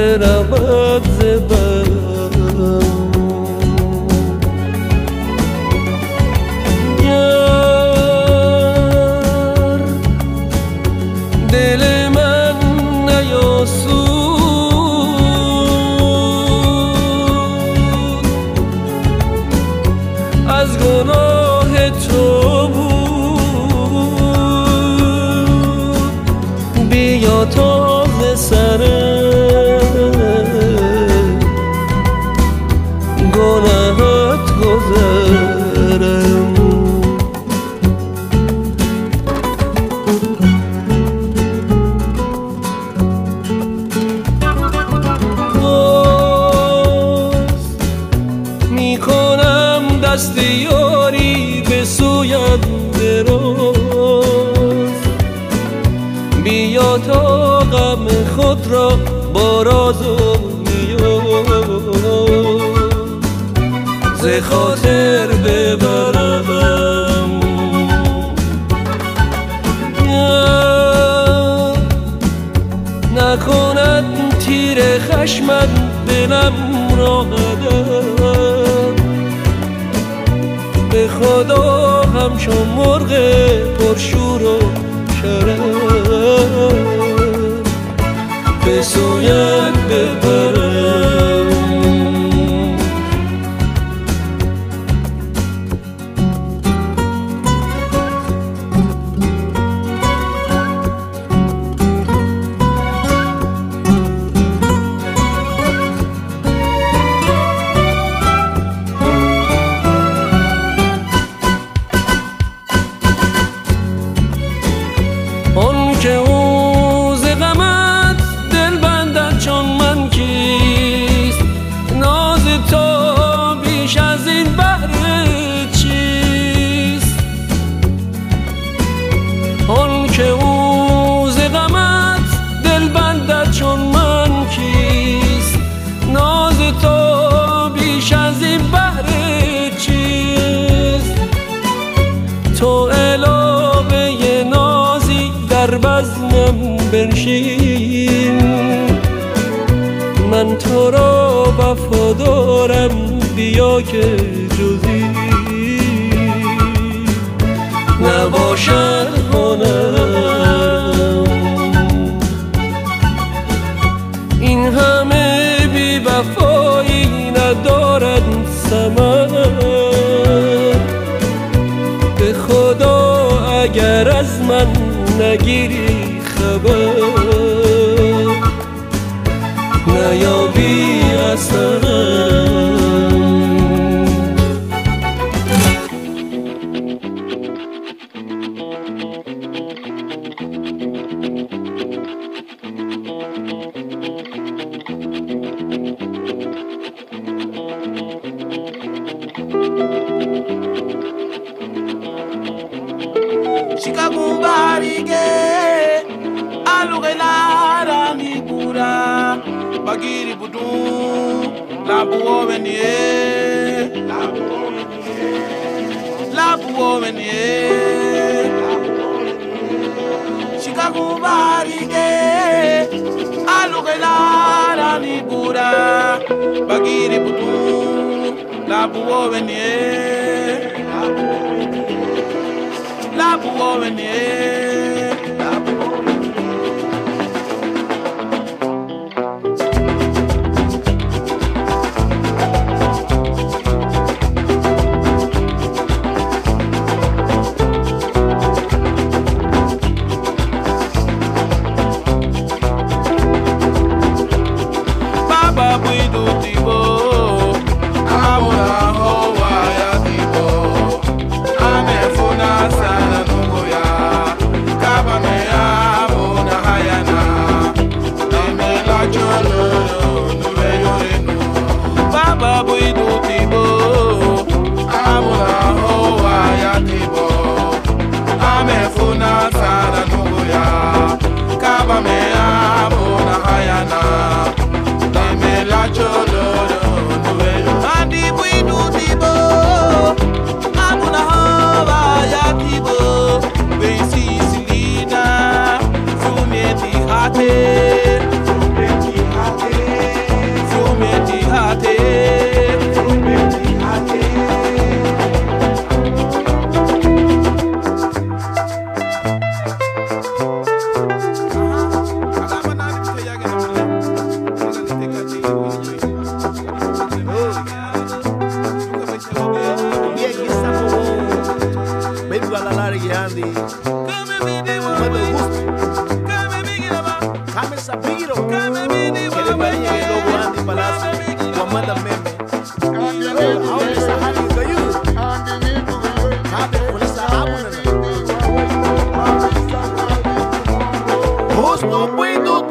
little. خاک جزی نباشد هنرم این همه بی وفایی ندارد سمن به خدا اگر از من نگیری velara ni bura, bagiri putu la buo venie la buo venie no puedo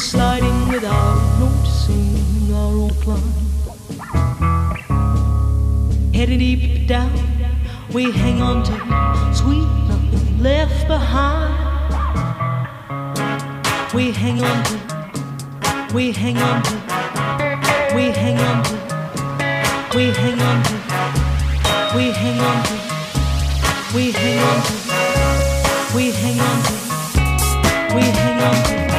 sliding without noticing our own climb. Heading deep down, we hang on to sweet nothing left behind. We hang on to, we hang on to, we hang on to, we hang on to, we hang on to, we hang on to, we hang on to, we hang on to.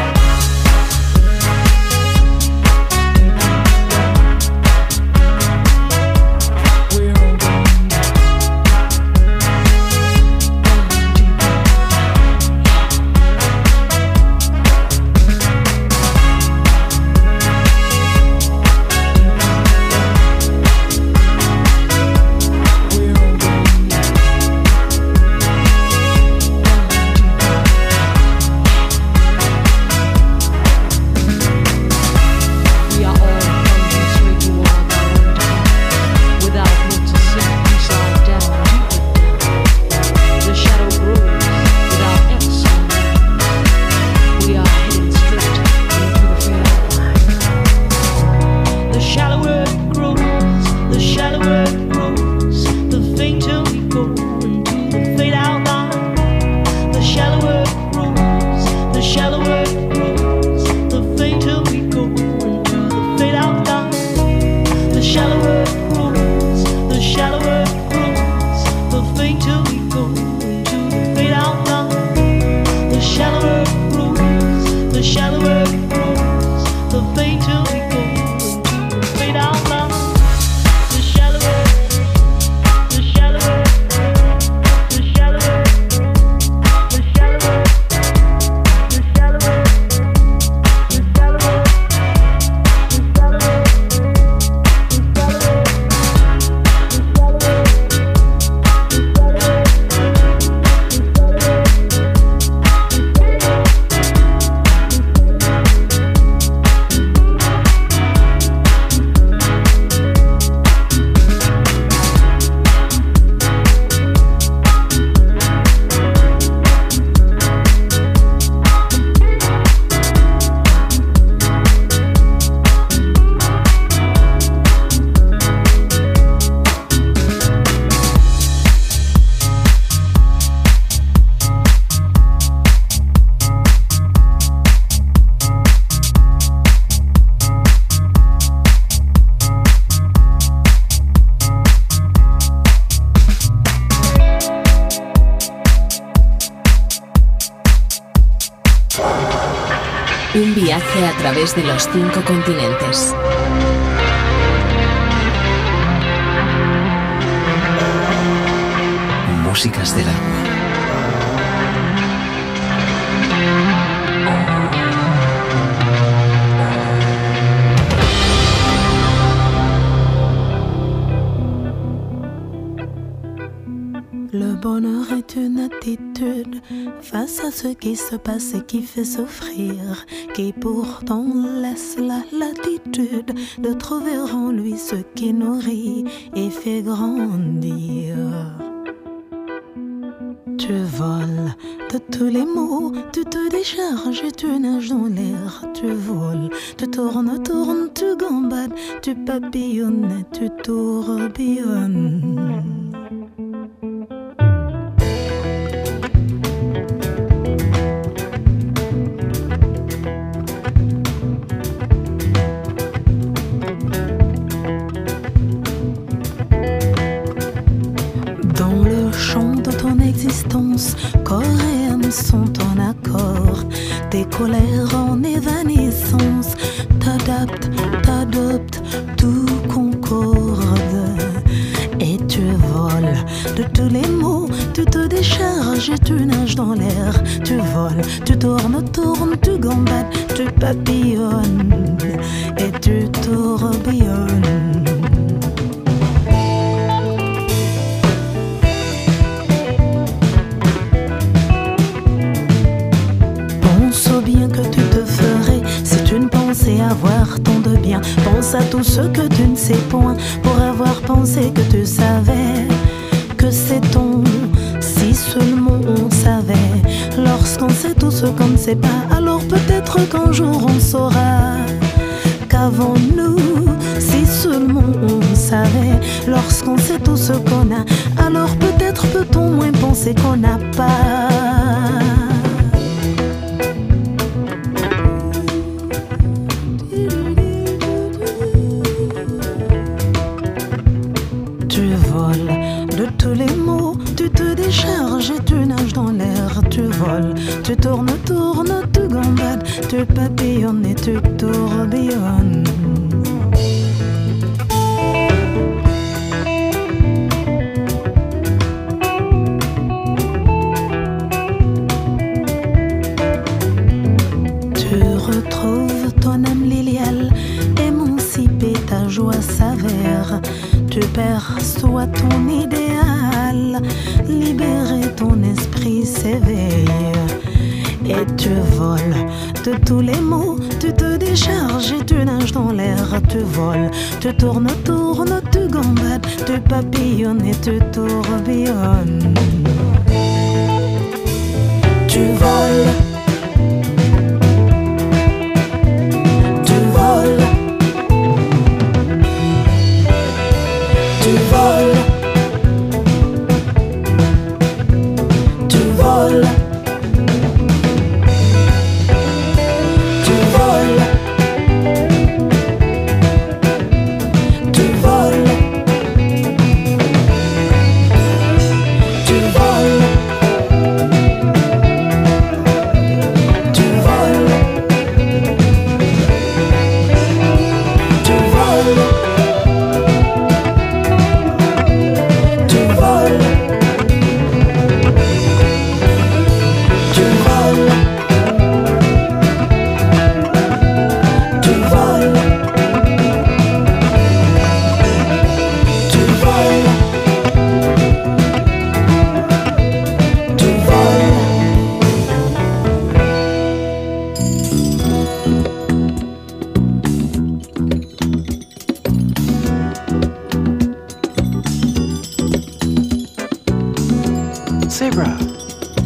Et qui pourtant laisse la latitude de trouver en lui ce qui nourrit et fait grandir. Tu voles de tous les mots, tu te décharges et tu nages dans l'air, tu voles, tu tournes, tournes, tu gambades, tu papillonnes tu tourbillonnes. Tu retrouves ton âme liliale, émancipée, ta joie s'avère. Tu perçois ton idéal, libéré, ton esprit s'éveille et tu voles de tous les mots. Tu te décharges et tu nages dans l'air. Tu voles, tu tournes, tournes, tu gambades, tu papillonnes et tu tourbillonnes. Tu voles.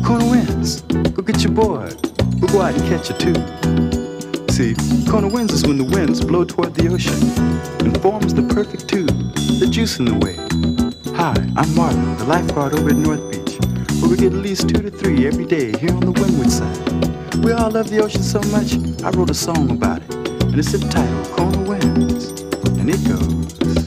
Corner winds, Go get your board. We'll go out and catch a tube. See, corner winds is when the winds blow toward the ocean and forms the perfect tube, the juice in the wave. Hi, I'm Marlon, the lifeguard over at North Beach, where we get at least two to three every day here on the windward side. We all love the ocean so much, I wrote a song about it, and it's entitled Corner Winds, and it goes.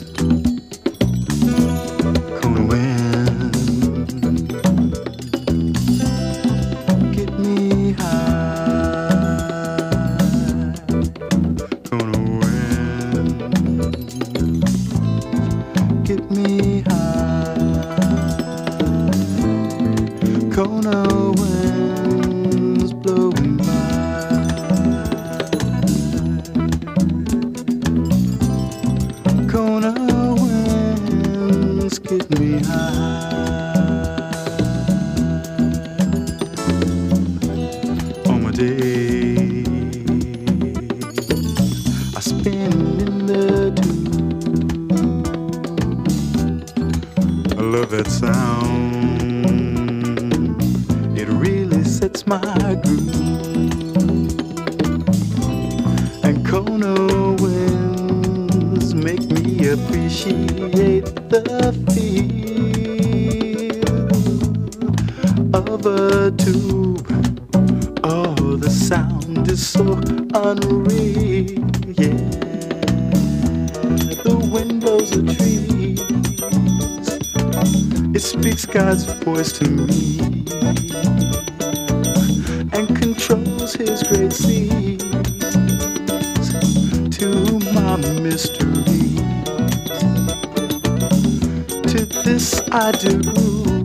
yes I do.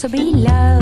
So be loved.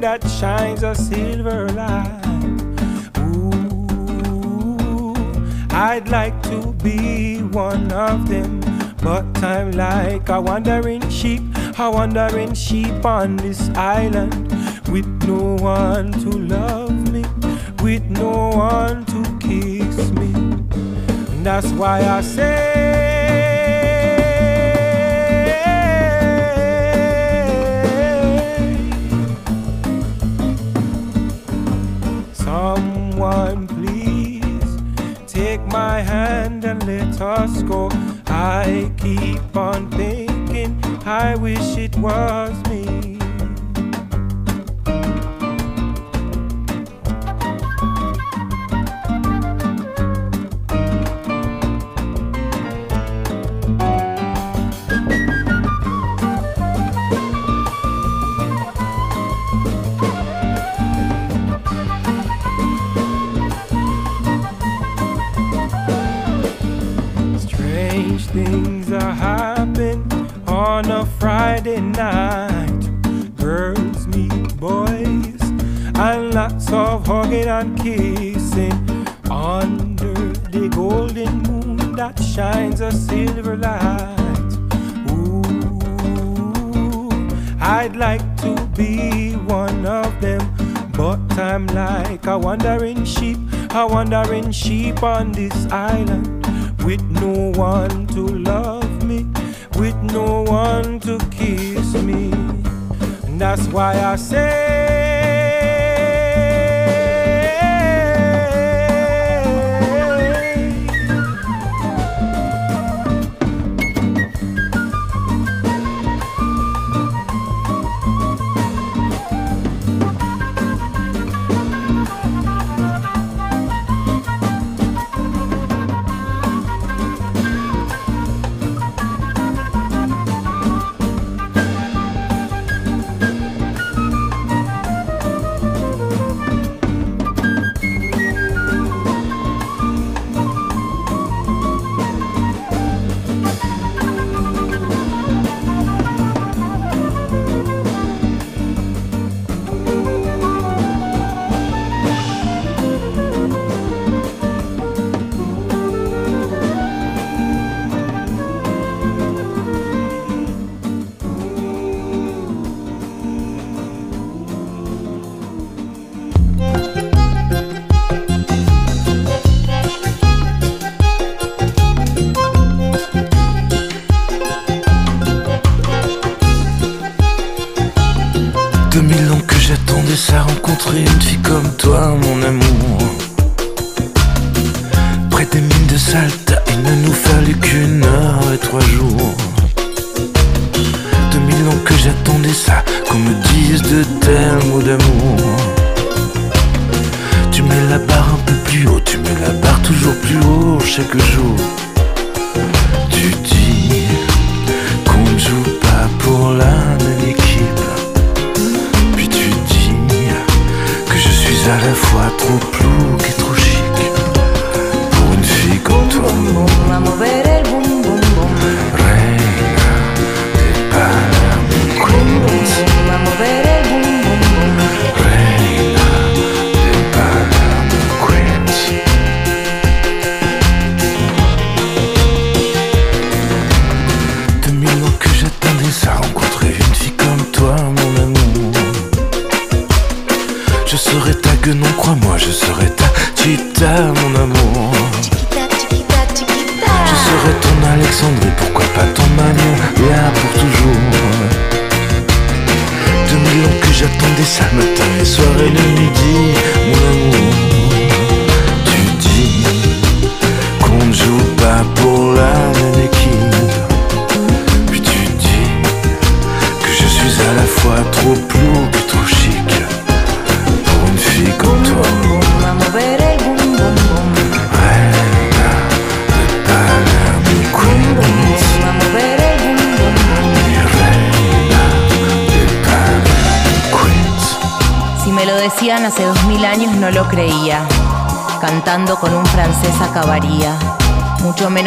that shines a silver light. Ooh, I'd like to be one of them, but I'm like a wandering sheep, a wandering sheep on this island, with no one to love me, with no one to kiss me. And that's why I say. someone please take my hand and let us go. I keep on thinking, I wish it was me. sheep on this island.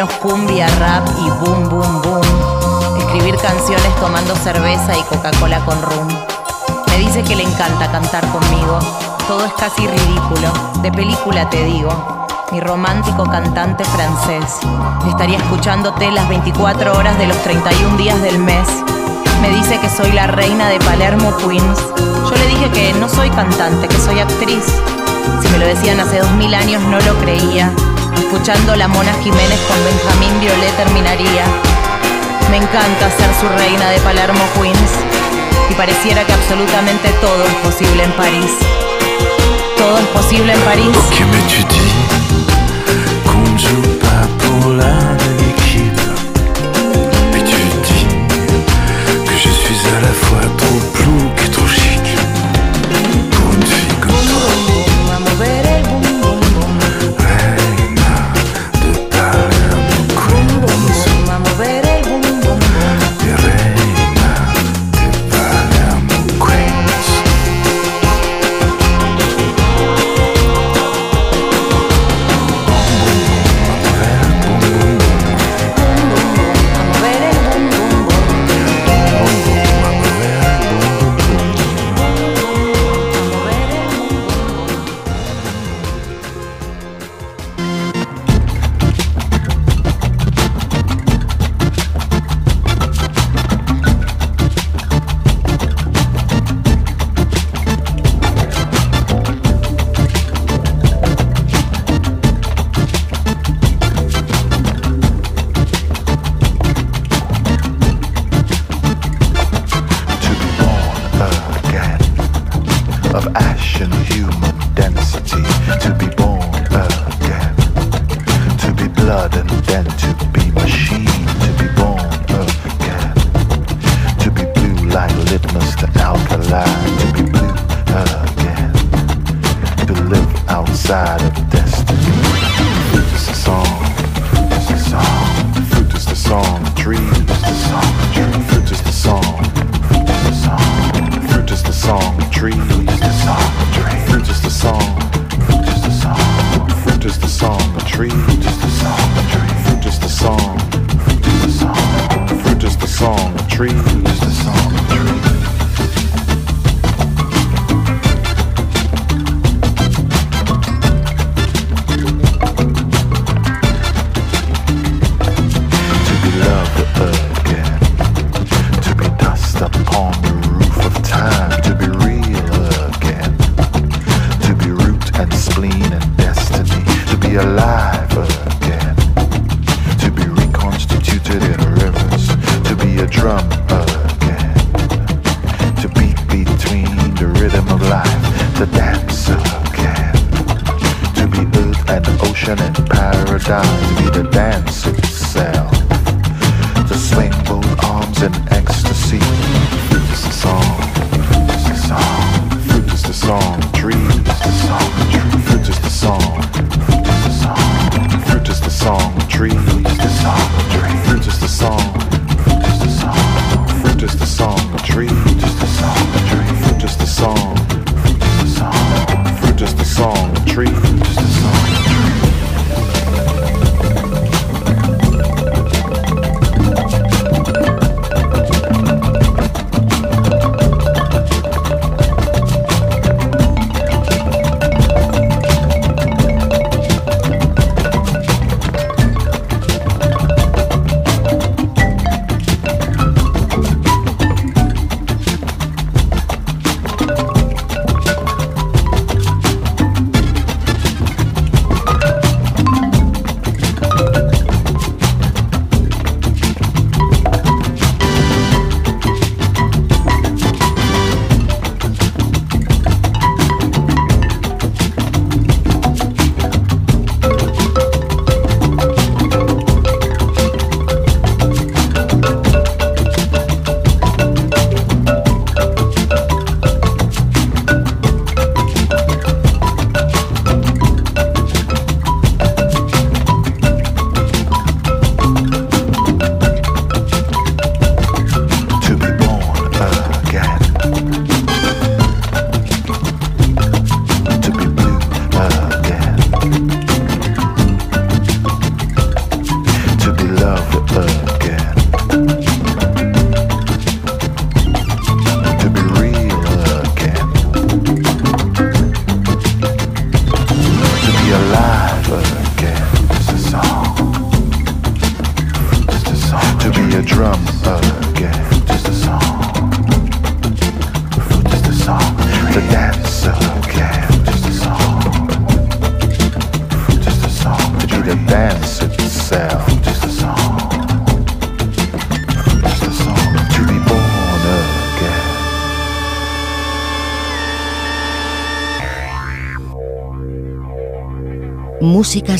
cumbia, rap y boom, boom, boom. Escribir canciones tomando cerveza y Coca-Cola con rum. Me dice que le encanta cantar conmigo. Todo es casi ridículo. De película te digo. Mi romántico cantante francés. Estaría escuchándote las 24 horas de los 31 días del mes. Me dice que soy la reina de Palermo, Queens. Yo le dije que no soy cantante, que soy actriz. Si me lo decían hace dos mil años no lo creía. Escuchando la Mona Jiménez con Benjamín Violet terminaría. Me encanta ser su reina de Palermo, Queens. Y pareciera que absolutamente todo es posible en París. Todo es posible en París.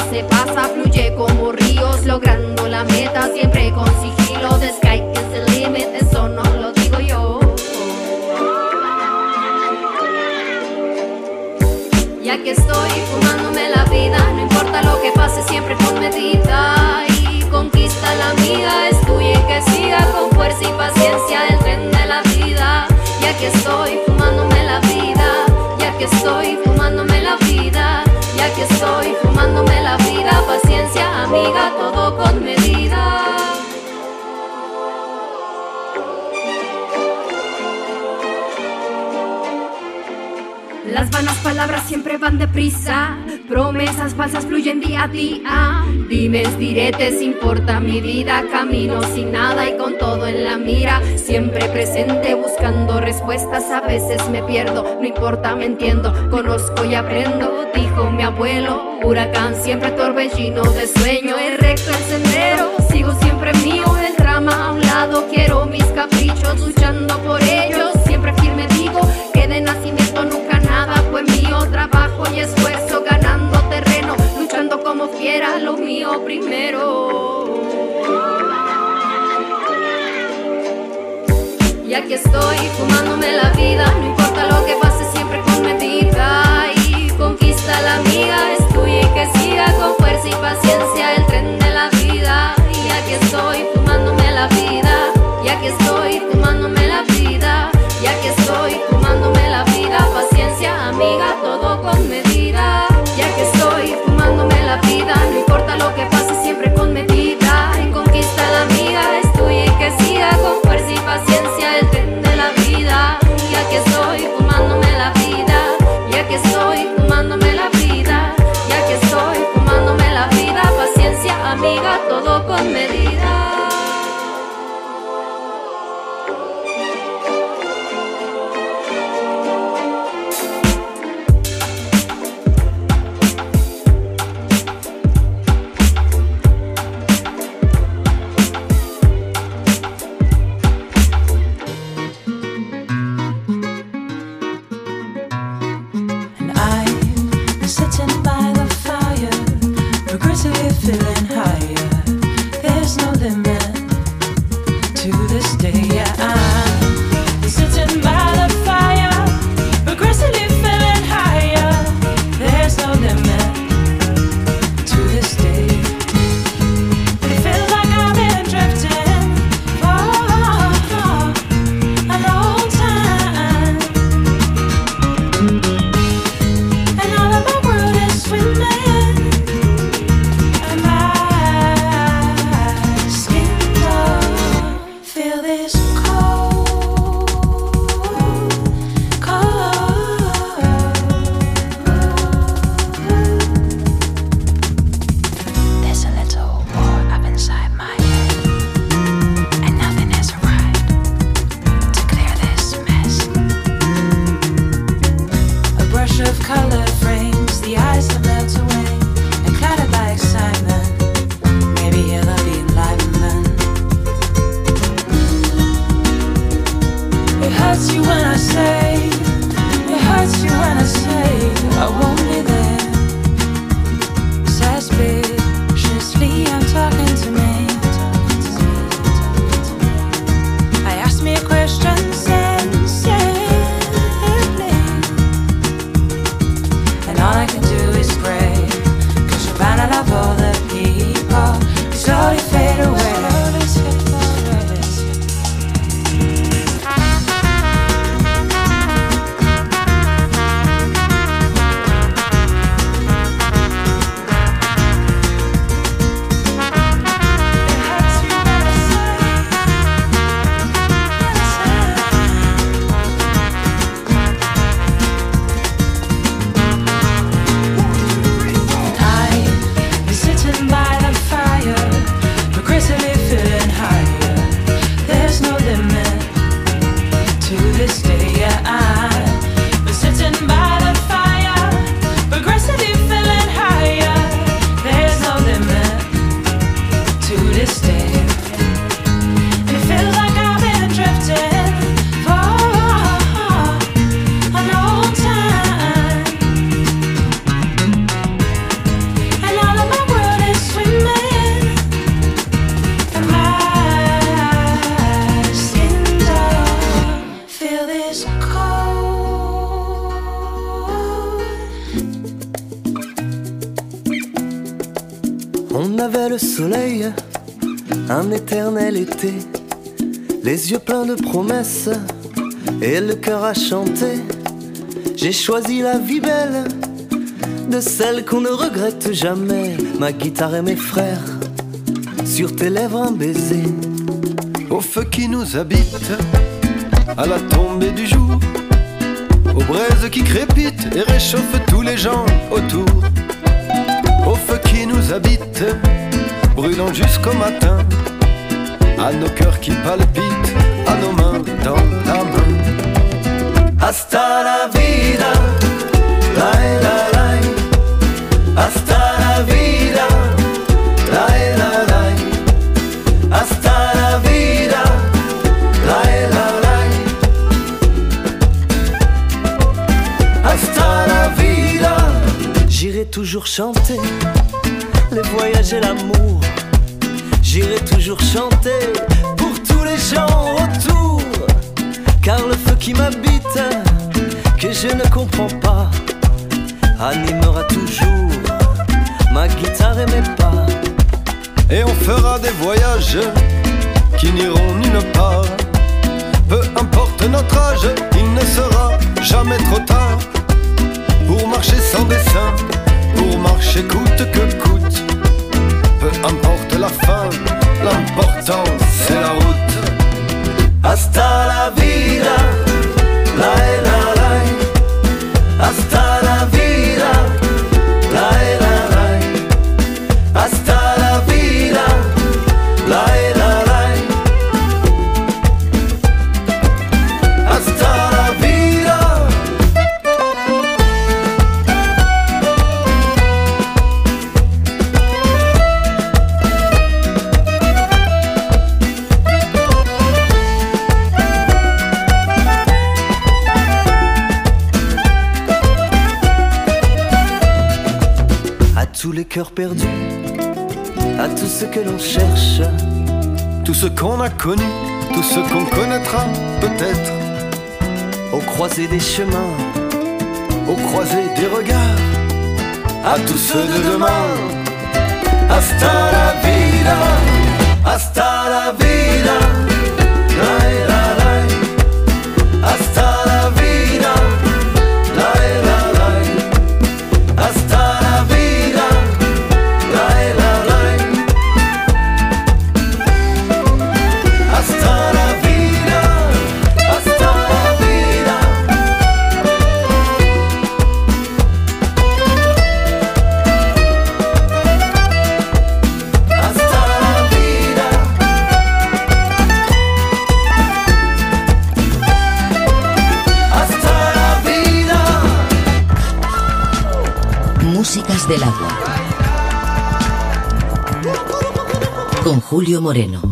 Se pasa, fluye como ríos, logrando la meta siempre con sigilo. The sky is the limit, eso no lo digo yo. Y aquí estoy fumándome la vida, no importa lo que pase, siempre con medida. Y conquista la vida, es tuya y que siga con fuerza y paciencia el tren de la vida. Y aquí estoy fumándome la vida, y aquí estoy fumándome y aquí estoy fumándome la vida. Paciencia, amiga, todo con medida. Las vanas palabras siempre van deprisa. Promesas falsas fluyen día a día. Dimes, diretes, importa mi vida. Camino sin nada y con todo en la mira. Siempre presente buscando respuestas. A veces me pierdo, no importa, me entiendo. Conozco y aprendo, dijo mi abuelo. Huracán, siempre torbellino de sueño. Es recto el sendero, sigo siempre mío. El drama a un lado, quiero mis caprichos. Luchando por ellos, siempre firme digo que de nacimiento nunca nada fue mío. Trabajo y esfuerzo ganando terreno, luchando como fiera lo mío primero. Y aquí estoy fumándome la vida, no importa lo que pase, siempre con medida la amiga es tuya y que siga con fuerza y paciencia el tren de la vida. Y aquí estoy fumándome la vida, y aquí estoy fumándome J'ai choisi la vie belle, de celle qu'on ne regrette jamais. Ma guitare et mes frères, sur tes lèvres un baiser. Au feu qui nous habite, à la tombée du jour, aux braises qui crépitent et réchauffent tous les gens autour. Au feu qui nous habite, brûlant jusqu'au matin, à nos cœurs qui palpitent, à nos mains dans la main hasta la vida. Lai, la, lai, hasta la vida. Lai, la, lai, hasta la vida. Lai, la, lai, hasta la vida. J'irai toujours chanter les voyages et l'amour. J'irai toujours chanter pour tous les gens car le feu qui m'habite, que je ne comprends pas, animera toujours ma guitare et mes pas. Et on fera des voyages qui n'iront nulle part. Peu importe notre âge, il ne sera jamais trop tard. Pour marcher sans dessin, pour marcher coûte que coûte. Peu importe la fin, l'important c'est la route. hasta la vida. La, la. cœur perdu à tout ce que l'on cherche, tout ce qu'on a connu, tout ce qu'on connaîtra peut-être, au croisé des chemins, au croisé des regards, à, tous ceux de demain. Hasta la vida, hasta la vida. Julio Moreno.